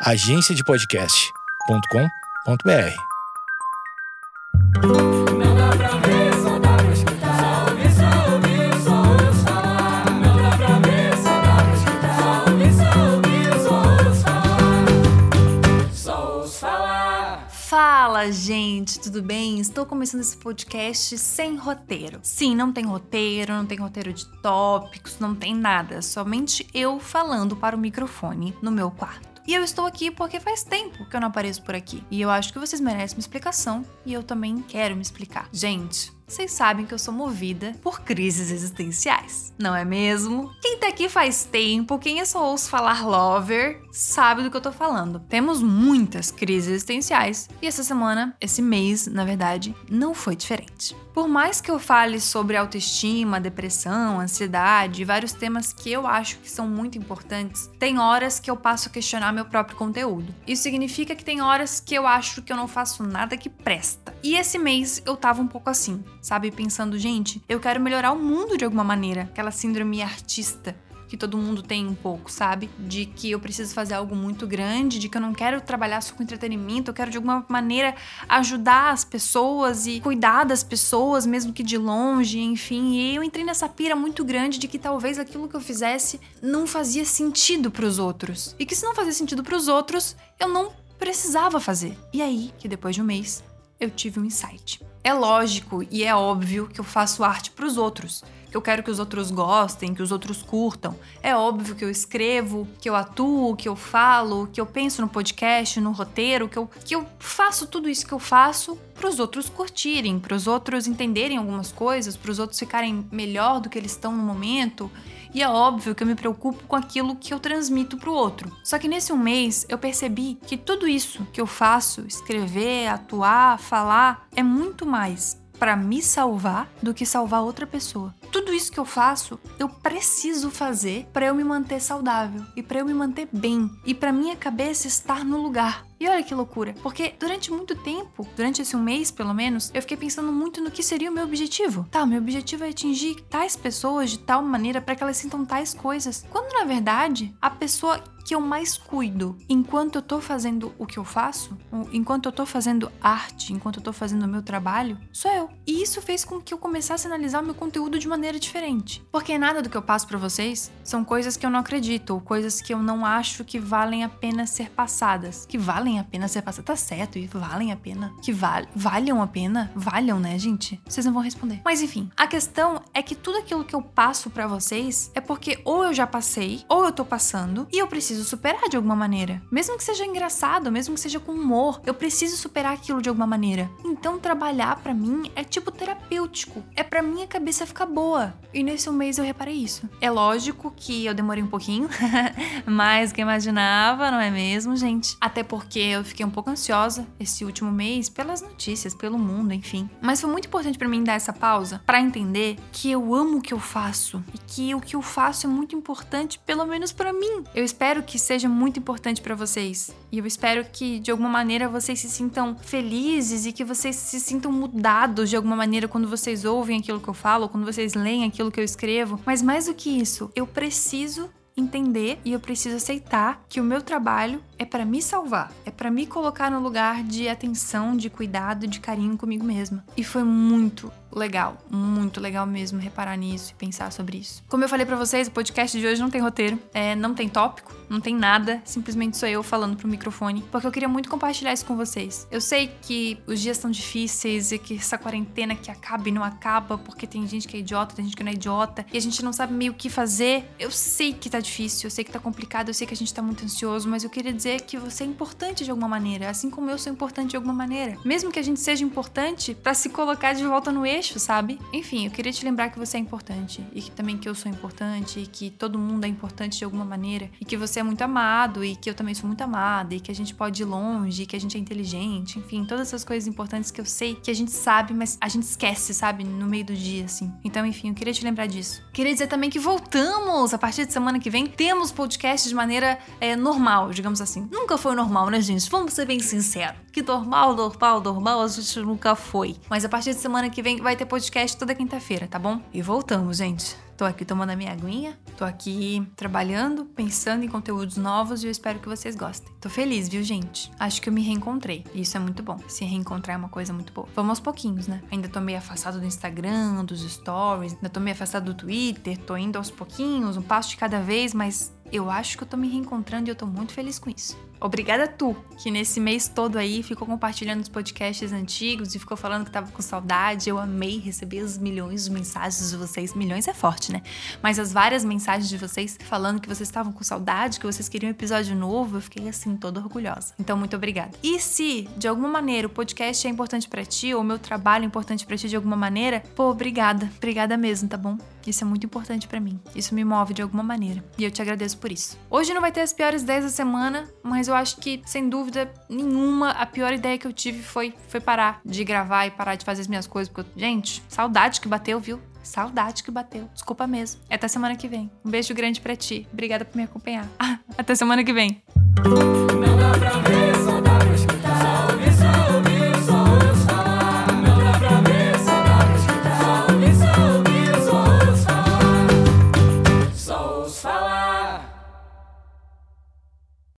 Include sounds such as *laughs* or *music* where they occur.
agenciadepodcast.com.br. Não dá pra ver, falar. Não dá pra ver, falar. Fala, gente, tudo bem? Estou começando esse podcast sem roteiro. Sim, não tem roteiro, não tem roteiro de tópicos, não tem nada, somente eu falando para o microfone no meu quarto. E eu estou aqui porque faz tempo que eu não apareço por aqui. E eu acho que vocês merecem uma explicação e eu também quero me explicar. Gente, vocês sabem que eu sou movida por crises existenciais, não é mesmo? Quem tá aqui faz tempo, quem eu só ouço falar lover, sabe do que eu tô falando. Temos muitas crises existenciais e essa semana, esse mês, na verdade, não foi diferente. Por mais que eu fale sobre autoestima, depressão, ansiedade vários temas que eu acho que são muito importantes, tem horas que eu passo a questionar meu próprio conteúdo. Isso significa que tem horas que eu acho que eu não faço nada que presta. E esse mês eu tava um pouco assim, sabe? Pensando, gente, eu quero melhorar o mundo de alguma maneira. Aquela síndrome artista que todo mundo tem um pouco, sabe? De que eu preciso fazer algo muito grande, de que eu não quero trabalhar só com entretenimento, eu quero de alguma maneira ajudar as pessoas e cuidar das pessoas, mesmo que de longe, enfim. E eu entrei nessa pira muito grande de que talvez aquilo que eu fizesse não fazia sentido para os outros. E que se não fazia sentido para os outros, eu não precisava fazer. E aí, que depois de um mês, eu tive um insight. É lógico e é óbvio que eu faço arte para os outros, que eu quero que os outros gostem, que os outros curtam. É óbvio que eu escrevo, que eu atuo, que eu falo, que eu penso no podcast, no roteiro, que eu, que eu faço tudo isso que eu faço para os outros curtirem, para os outros entenderem algumas coisas, para os outros ficarem melhor do que eles estão no momento. E é óbvio que eu me preocupo com aquilo que eu transmito pro outro. Só que nesse um mês eu percebi que tudo isso que eu faço, escrever, atuar, falar, é muito mais para me salvar do que salvar outra pessoa. Tudo isso que eu faço, eu preciso fazer para eu me manter saudável e para eu me manter bem e para minha cabeça estar no lugar. E olha que loucura, porque durante muito tempo, durante esse um mês pelo menos, eu fiquei pensando muito no que seria o meu objetivo. Tá, meu objetivo é atingir tais pessoas de tal maneira para que elas sintam tais coisas. Quando na verdade, a pessoa que eu mais cuido enquanto eu tô fazendo o que eu faço, enquanto eu tô fazendo arte, enquanto eu tô fazendo o meu trabalho, sou eu. E isso fez com que eu começasse a analisar o meu conteúdo de maneira diferente. Porque nada do que eu passo para vocês são coisas que eu não acredito, ou coisas que eu não acho que valem a pena ser passadas. Que valem a pena ser passadas. Tá certo, e valem a pena. Que val valham a pena. Valham, né, gente? Vocês não vão responder. Mas enfim, a questão é que tudo aquilo que eu passo para vocês é porque ou eu já passei, ou eu tô passando, e eu preciso superar de alguma maneira. Mesmo que seja engraçado, mesmo que seja com humor, eu preciso superar aquilo de alguma maneira. Então trabalhar para mim é tipo terapêutico. É para minha cabeça ficar boa. E nesse mês eu reparei isso. É lógico que eu demorei um pouquinho, *laughs* mais que eu imaginava, não é mesmo, gente? Até porque eu fiquei um pouco ansiosa esse último mês pelas notícias, pelo mundo, enfim. Mas foi muito importante para mim dar essa pausa para entender que eu amo o que eu faço e que o que eu faço é muito importante, pelo menos para mim. Eu espero que seja muito importante para vocês. E eu espero que de alguma maneira vocês se sintam felizes e que vocês se sintam mudados de alguma maneira quando vocês ouvem aquilo que eu falo, quando vocês leem aquilo que eu escrevo. Mas mais do que isso, eu preciso entender e eu preciso aceitar que o meu trabalho é para me salvar, é para me colocar no lugar de atenção, de cuidado, de carinho comigo mesma. E foi muito legal, muito legal mesmo reparar nisso e pensar sobre isso. Como eu falei para vocês, o podcast de hoje não tem roteiro, é, não tem tópico, não tem nada, simplesmente sou eu falando pro microfone, porque eu queria muito compartilhar isso com vocês. Eu sei que os dias são difíceis e que essa quarentena que acaba e não acaba, porque tem gente que é idiota, tem gente que não é idiota, e a gente não sabe meio o que fazer. Eu sei que tá difícil, eu sei que tá complicado, eu sei que a gente tá muito ansioso, mas eu queria dizer que você é importante de alguma maneira, assim como eu sou importante de alguma maneira. Mesmo que a gente seja importante para se colocar de volta no sabe? Enfim, eu queria te lembrar que você é importante e que também que eu sou importante e que todo mundo é importante de alguma maneira e que você é muito amado e que eu também sou muito amada e que a gente pode ir longe, e que a gente é inteligente, enfim, todas essas coisas importantes que eu sei que a gente sabe, mas a gente esquece, sabe, no meio do dia, assim. Então, enfim, eu queria te lembrar disso. Queria dizer também que voltamos a partir de semana que vem, temos podcast de maneira é, normal, digamos assim. Nunca foi normal, né, gente? Vamos ser bem sinceros. Que normal, normal, normal, a gente nunca foi. Mas a partir de semana que vem vai ter podcast toda quinta-feira, tá bom? E voltamos, gente. Tô aqui tomando a minha aguinha, tô aqui trabalhando, pensando em conteúdos novos e eu espero que vocês gostem. Tô feliz, viu, gente? Acho que eu me reencontrei. E isso é muito bom. Se reencontrar é uma coisa muito boa. Vamos aos pouquinhos, né? Ainda tô meio afastado do Instagram, dos stories, ainda tô meio afastado do Twitter, tô indo aos pouquinhos, um passo de cada vez, mas eu acho que eu tô me reencontrando e eu tô muito feliz com isso. Obrigada tu, que nesse mês todo aí ficou compartilhando os podcasts antigos e ficou falando que tava com saudade. Eu amei receber as milhões de mensagens de vocês. Milhões é forte, né? Mas as várias mensagens de vocês falando que vocês estavam com saudade, que vocês queriam um episódio novo, eu fiquei assim, toda orgulhosa. Então, muito obrigada. E se, de alguma maneira, o podcast é importante para ti, ou o meu trabalho é importante para ti de alguma maneira, pô, obrigada. Obrigada mesmo, tá bom? Isso é muito importante para mim. Isso me move de alguma maneira. E eu te agradeço por isso. Hoje não vai ter as piores ideias da semana, eu acho que, sem dúvida nenhuma, a pior ideia que eu tive foi, foi parar de gravar e parar de fazer as minhas coisas. Porque, gente, saudade que bateu, viu? Saudade que bateu. Desculpa mesmo. Até semana que vem. Um beijo grande para ti. Obrigada por me acompanhar. *laughs* até semana que vem.